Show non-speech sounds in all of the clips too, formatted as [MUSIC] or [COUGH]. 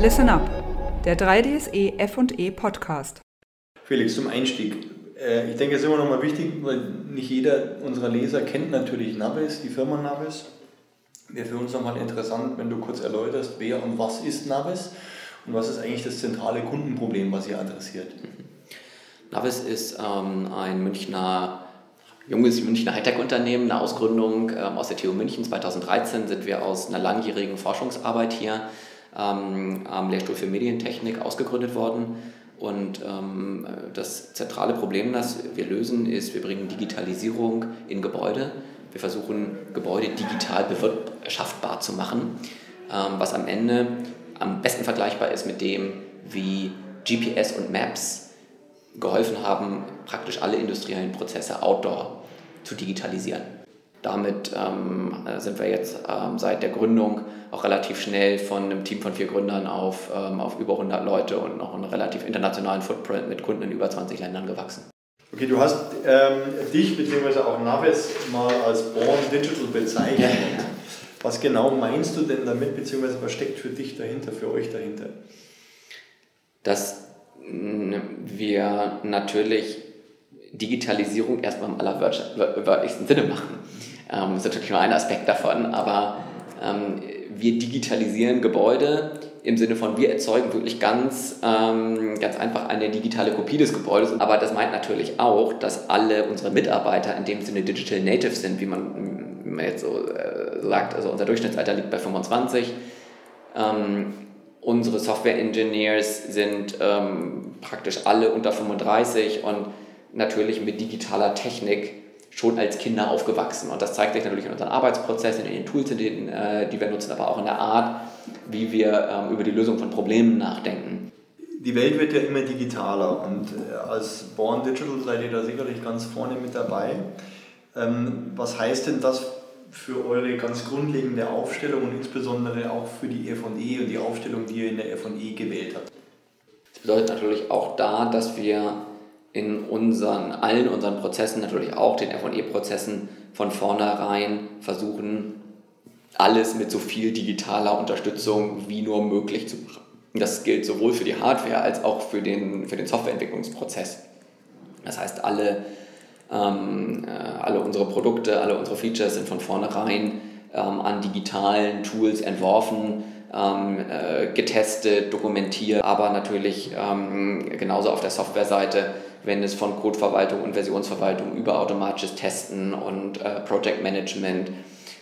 Listen Up, der 3DSE F&E Podcast. Felix, zum Einstieg. Äh, ich denke, es ist immer noch mal wichtig, weil nicht jeder unserer Leser kennt natürlich Navis, die Firma Navis. Wäre für uns nochmal interessant, wenn du kurz erläuterst, wer und was ist Navis und was ist eigentlich das zentrale Kundenproblem, was ihr adressiert. Navis ist ähm, ein Münchner junges Münchner Hightech-Unternehmen, eine Ausgründung ähm, aus der TU München. 2013 sind wir aus einer langjährigen Forschungsarbeit hier ähm, am Lehrstuhl für Medientechnik ausgegründet worden. Und ähm, das zentrale Problem, das wir lösen, ist, wir bringen Digitalisierung in Gebäude. Wir versuchen, Gebäude digital bewirtschaftbar zu machen, ähm, was am Ende am besten vergleichbar ist mit dem, wie GPS und Maps geholfen haben, praktisch alle industriellen Prozesse outdoor zu digitalisieren. Damit ähm, sind wir jetzt ähm, seit der Gründung auch relativ schnell von einem Team von vier Gründern auf, ähm, auf über 100 Leute und noch einen relativ internationalen Footprint mit Kunden in über 20 Ländern gewachsen. Okay, du hast ähm, dich bzw. auch Navis mal als Born Digital bezeichnet. Ja. Was genau meinst du denn damit, beziehungsweise was steckt für dich dahinter, für euch dahinter? Dass wir natürlich Digitalisierung erstmal im allerwörtlichsten Sinne machen. Ähm, das ist natürlich nur ein Aspekt davon, aber ähm, wir digitalisieren Gebäude im Sinne von, wir erzeugen wirklich ganz, ähm, ganz einfach eine digitale Kopie des Gebäudes. Aber das meint natürlich auch, dass alle unsere Mitarbeiter in dem Sinne Digital Natives sind, wie man, wie man jetzt so äh, sagt. Also unser Durchschnittsalter liegt bei 25. Ähm, unsere Software Engineers sind ähm, praktisch alle unter 35 und natürlich mit digitaler Technik schon als Kinder aufgewachsen. Und das zeigt sich natürlich in unseren Arbeitsprozessen, in den Tools, in denen, äh, die wir nutzen, aber auch in der Art, wie wir ähm, über die Lösung von Problemen nachdenken. Die Welt wird ja immer digitaler und äh, als Born Digital seid ihr da sicherlich ganz vorne mit dabei. Ähm, was heißt denn das für eure ganz grundlegende Aufstellung und insbesondere auch für die F&E und die Aufstellung, die ihr in der F&E gewählt habt? Das bedeutet natürlich auch da, dass wir in unseren, allen unseren Prozessen, natürlich auch den FE-Prozessen, von vornherein versuchen, alles mit so viel digitaler Unterstützung wie nur möglich zu machen. Das gilt sowohl für die Hardware als auch für den, für den Softwareentwicklungsprozess. Das heißt, alle, ähm, äh, alle unsere Produkte, alle unsere Features sind von vornherein ähm, an digitalen Tools entworfen, ähm, äh, getestet, dokumentiert, aber natürlich ähm, genauso auf der Softwareseite wenn es von Codeverwaltung und Versionsverwaltung über automatisches Testen und äh, Project Management,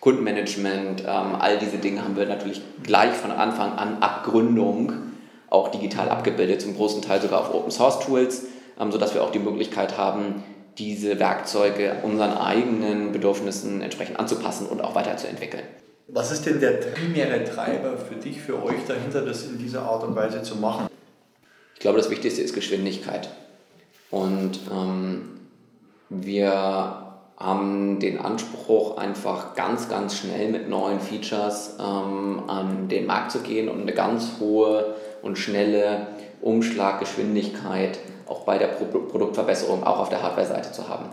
Kundenmanagement, ähm, all diese Dinge haben wir natürlich gleich von Anfang an ab Gründung auch digital abgebildet, zum großen Teil sogar auf Open Source Tools, ähm, sodass wir auch die Möglichkeit haben, diese Werkzeuge unseren eigenen Bedürfnissen entsprechend anzupassen und auch weiterzuentwickeln. Was ist denn der primäre Treiber für dich, für euch dahinter, das in dieser Art und Weise zu machen? Ich glaube, das Wichtigste ist Geschwindigkeit. Und ähm, wir haben den Anspruch, einfach ganz, ganz schnell mit neuen Features ähm, an den Markt zu gehen und eine ganz hohe und schnelle Umschlaggeschwindigkeit auch bei der Pro Produktverbesserung auch auf der Hardware-Seite zu haben.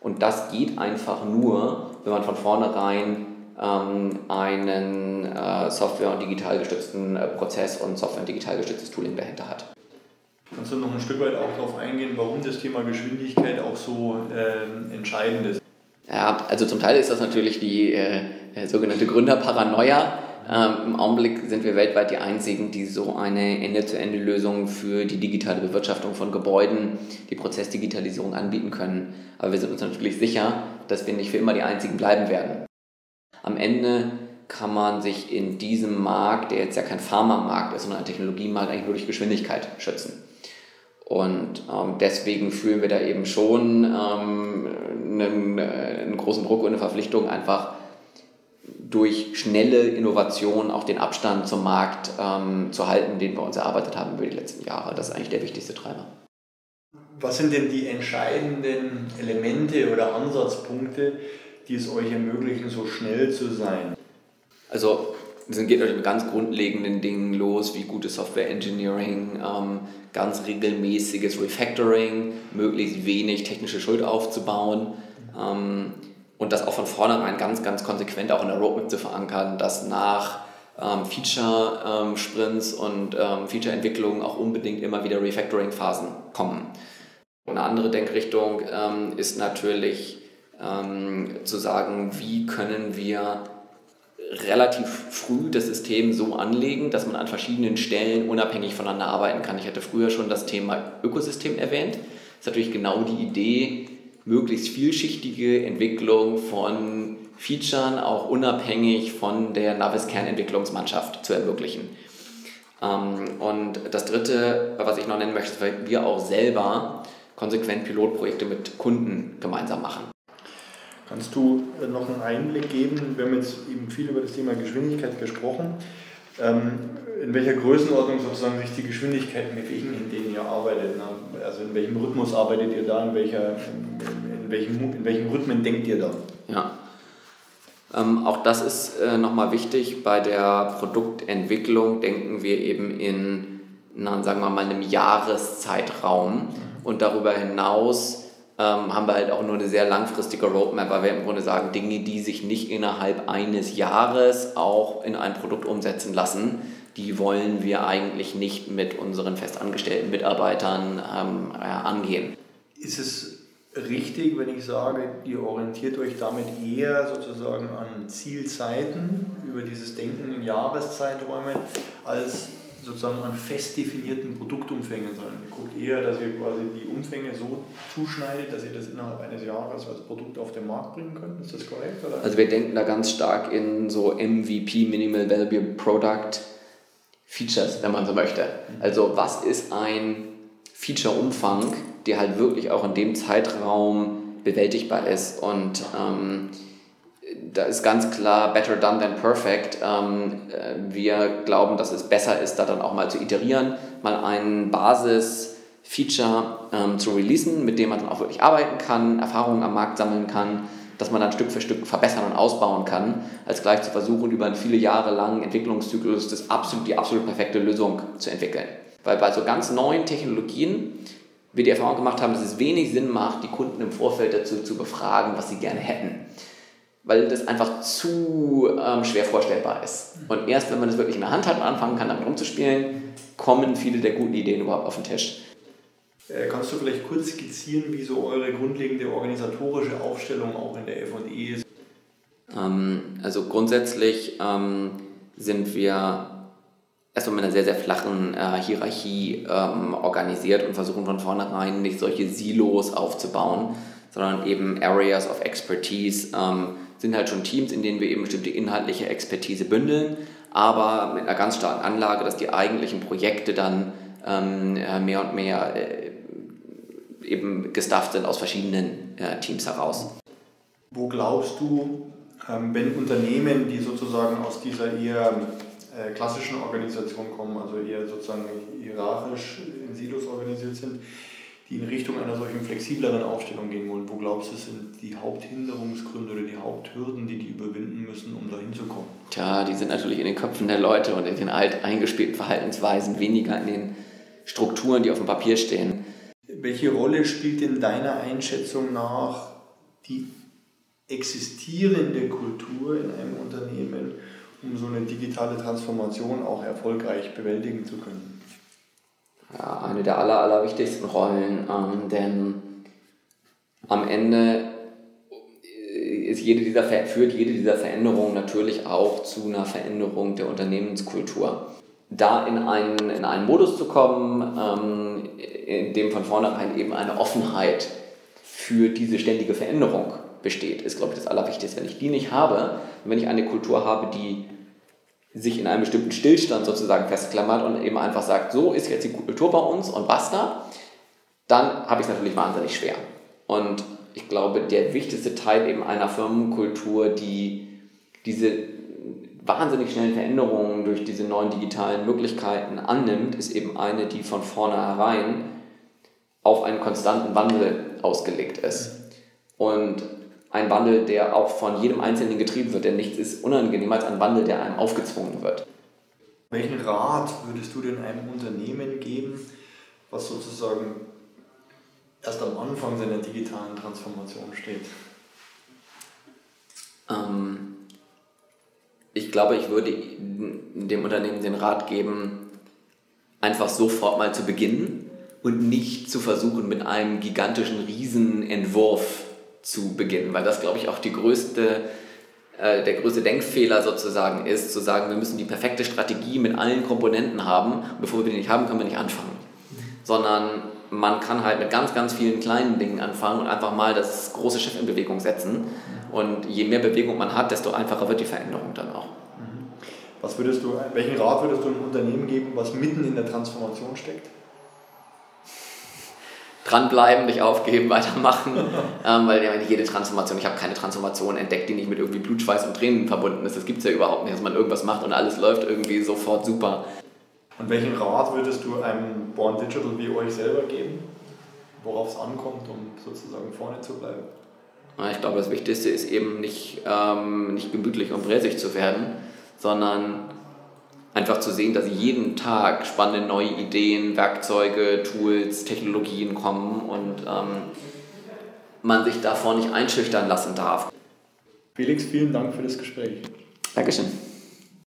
Und das geht einfach nur, wenn man von vornherein einen äh, Software- und digital gestützten äh, Prozess und Software- und digital gestütztes Tooling dahinter hat. Kannst du noch ein Stück weit auch darauf eingehen, warum das Thema Geschwindigkeit auch so äh, entscheidend ist? Ja, also zum Teil ist das natürlich die äh, sogenannte Gründerparanoia. Ähm, Im Augenblick sind wir weltweit die einzigen, die so eine Ende-zu-Ende-Lösung für die digitale Bewirtschaftung von Gebäuden, die Prozessdigitalisierung anbieten können. Aber wir sind uns natürlich sicher, dass wir nicht für immer die einzigen bleiben werden. Am Ende kann man sich in diesem Markt, der jetzt ja kein Pharmamarkt ist, sondern ein Technologiemarkt, eigentlich nur durch Geschwindigkeit schützen. Und ähm, deswegen fühlen wir da eben schon ähm, einen, äh, einen, großen Druck und eine Verpflichtung, einfach durch schnelle Innovation auch den Abstand zum Markt ähm, zu halten, den wir uns erarbeitet haben über die letzten Jahre. Das ist eigentlich der wichtigste Treiber. Was sind denn die entscheidenden Elemente oder Ansatzpunkte, die es euch ermöglichen, so schnell zu sein? Also es geht natürlich mit ganz grundlegenden Dingen los, wie gutes Software Engineering, ähm, ganz regelmäßiges Refactoring, möglichst wenig technische Schuld aufzubauen ähm, und das auch von vornherein ganz, ganz konsequent auch in der Roadmap zu verankern, dass nach ähm, Feature-Sprints ähm, und ähm, Feature-Entwicklungen auch unbedingt immer wieder Refactoring-Phasen kommen. Eine andere Denkrichtung ähm, ist natürlich ähm, zu sagen, wie können wir relativ früh das System so anlegen, dass man an verschiedenen Stellen unabhängig voneinander arbeiten kann. Ich hatte früher schon das Thema Ökosystem erwähnt. Das ist natürlich genau die Idee, möglichst vielschichtige Entwicklung von Features auch unabhängig von der Navis-Kernentwicklungsmannschaft zu ermöglichen. Ähm, und das Dritte, was ich noch nennen möchte, ist, weil wir auch selber konsequent Pilotprojekte mit Kunden gemeinsam machen. Kannst du äh, noch einen Einblick geben? Wir haben jetzt eben viel über das Thema Geschwindigkeit gesprochen. Ähm, in welcher Größenordnung sozusagen sich die Geschwindigkeiten bewegen, in denen ihr arbeitet? Also in welchem Rhythmus arbeitet ihr da? In, welcher, in, welchem, in welchen Rhythmen denkt ihr da? Ja. Ähm, auch das ist äh, nochmal wichtig. Bei der Produktentwicklung denken wir eben in, na, sagen wir mal, einem Jahreszeitraum. Mhm. Und darüber hinaus ähm, haben wir halt auch nur eine sehr langfristige Roadmap, weil wir im Grunde sagen, Dinge, die sich nicht innerhalb eines Jahres auch in ein Produkt umsetzen lassen, die wollen wir eigentlich nicht mit unseren festangestellten Mitarbeitern ähm, äh, angehen. Ist es richtig, wenn ich sage, ihr orientiert euch damit eher sozusagen an Zielzeiten über dieses Denken in Jahreszeiträumen als sozusagen an fest definierten Produktumfängen, sondern ihr guckt eher, dass ihr quasi die Umfänge so zuschneidet, dass ihr das innerhalb eines Jahres als Produkt auf den Markt bringen könnt. Ist das korrekt? Oder? Also wir denken da ganz stark in so MVP, Minimal Value Product Features, wenn man so möchte. Mhm. Also was ist ein Feature-Umfang, der halt wirklich auch in dem Zeitraum bewältigbar ist. Und ähm, da ist ganz klar better done than perfect. Ähm, äh, wir glauben, dass es besser ist, da dann auch mal zu iterieren, mal ein Basis-Feature ähm, zu releasen, mit dem man dann auch wirklich arbeiten kann, Erfahrungen am Markt sammeln kann, dass man dann Stück für Stück verbessern und ausbauen kann, als gleich zu versuchen, über einen viele Jahre langen Entwicklungszyklus das absolut, die absolut perfekte Lösung zu entwickeln. Weil bei so ganz neuen Technologien wir die Erfahrung gemacht haben, dass es wenig Sinn macht, die Kunden im Vorfeld dazu zu befragen, was sie gerne hätten. Weil das einfach zu ähm, schwer vorstellbar ist. Und erst wenn man das wirklich in der Hand hat und anfangen kann, damit umzuspielen, kommen viele der guten Ideen überhaupt auf den Tisch. Äh, kannst du vielleicht kurz skizzieren, wie so eure grundlegende organisatorische Aufstellung auch in der FE ist? Ähm, also grundsätzlich ähm, sind wir erstmal mit einer sehr, sehr flachen äh, Hierarchie ähm, organisiert und versuchen von vornherein nicht solche Silos aufzubauen, sondern eben Areas of Expertise ähm, sind halt schon Teams, in denen wir eben bestimmte inhaltliche Expertise bündeln, aber mit einer ganz starken Anlage, dass die eigentlichen Projekte dann ähm, äh, mehr und mehr äh, eben gestafft sind aus verschiedenen äh, Teams heraus. Wo glaubst du, ähm, wenn Unternehmen, die sozusagen aus dieser eher äh, klassischen Organisationen kommen, also eher sozusagen hierarchisch in Silos organisiert sind, die in Richtung einer solchen flexibleren Aufstellung gehen wollen. Wo glaubst du, sind die Haupthinderungsgründe oder die Haupthürden, die die überwinden müssen, um da hinzukommen? Tja, die sind natürlich in den Köpfen der Leute und in den alt eingespielten Verhaltensweisen, weniger in den Strukturen, die auf dem Papier stehen. Welche Rolle spielt in deiner Einschätzung nach die existierende Kultur in einem Unternehmen um so eine digitale Transformation auch erfolgreich bewältigen zu können? Ja, eine der aller, allerwichtigsten Rollen, ähm, denn am Ende ist jede dieser, führt jede dieser Veränderungen natürlich auch zu einer Veränderung der Unternehmenskultur. Da in einen, in einen Modus zu kommen, ähm, in dem von vornherein eben eine Offenheit für diese ständige Veränderung besteht, ist, glaube ich, das Allerwichtigste. Wenn ich die nicht habe, wenn ich eine Kultur habe, die sich in einem bestimmten Stillstand sozusagen festklammert und eben einfach sagt, so ist jetzt die Kultur bei uns und basta, dann habe ich es natürlich wahnsinnig schwer. Und ich glaube, der wichtigste Teil eben einer Firmenkultur, die diese wahnsinnig schnellen Veränderungen durch diese neuen digitalen Möglichkeiten annimmt, ist eben eine, die von vornherein auf einen konstanten Wandel ausgelegt ist. Und ein Wandel, der auch von jedem Einzelnen getrieben wird, denn nichts ist unangenehmer als ein Wandel, der einem aufgezwungen wird. Welchen Rat würdest du denn einem Unternehmen geben, was sozusagen erst am Anfang seiner digitalen Transformation steht? Ähm, ich glaube, ich würde dem Unternehmen den Rat geben, einfach sofort mal zu beginnen und nicht zu versuchen, mit einem gigantischen Riesenentwurf zu beginnen, weil das, glaube ich, auch die größte, äh, der größte Denkfehler sozusagen ist, zu sagen, wir müssen die perfekte Strategie mit allen Komponenten haben bevor wir die nicht haben, können wir nicht anfangen. Sondern man kann halt mit ganz, ganz vielen kleinen Dingen anfangen und einfach mal das große Schiff in Bewegung setzen. Und je mehr Bewegung man hat, desto einfacher wird die Veränderung dann auch. Was würdest du, welchen Rat würdest du einem Unternehmen geben, was mitten in der Transformation steckt? Dranbleiben, nicht aufgeben, [LAUGHS] weitermachen, ähm, weil ja jede Transformation, ich habe keine Transformation entdeckt, die nicht mit irgendwie Blutschweiß und Tränen verbunden ist. Das gibt es ja überhaupt nicht, dass man irgendwas macht und alles läuft irgendwie sofort super. Und welchen Rat würdest du einem Born Digital wie euch selber geben, worauf es ankommt, um sozusagen vorne zu bleiben? Ich glaube, das Wichtigste ist eben nicht, ähm, nicht gemütlich und bräsig zu werden, sondern einfach zu sehen, dass jeden Tag spannende neue Ideen, Werkzeuge, Tools, Technologien kommen und ähm, man sich davor nicht einschüchtern lassen darf. Felix, vielen Dank für das Gespräch. Dankeschön.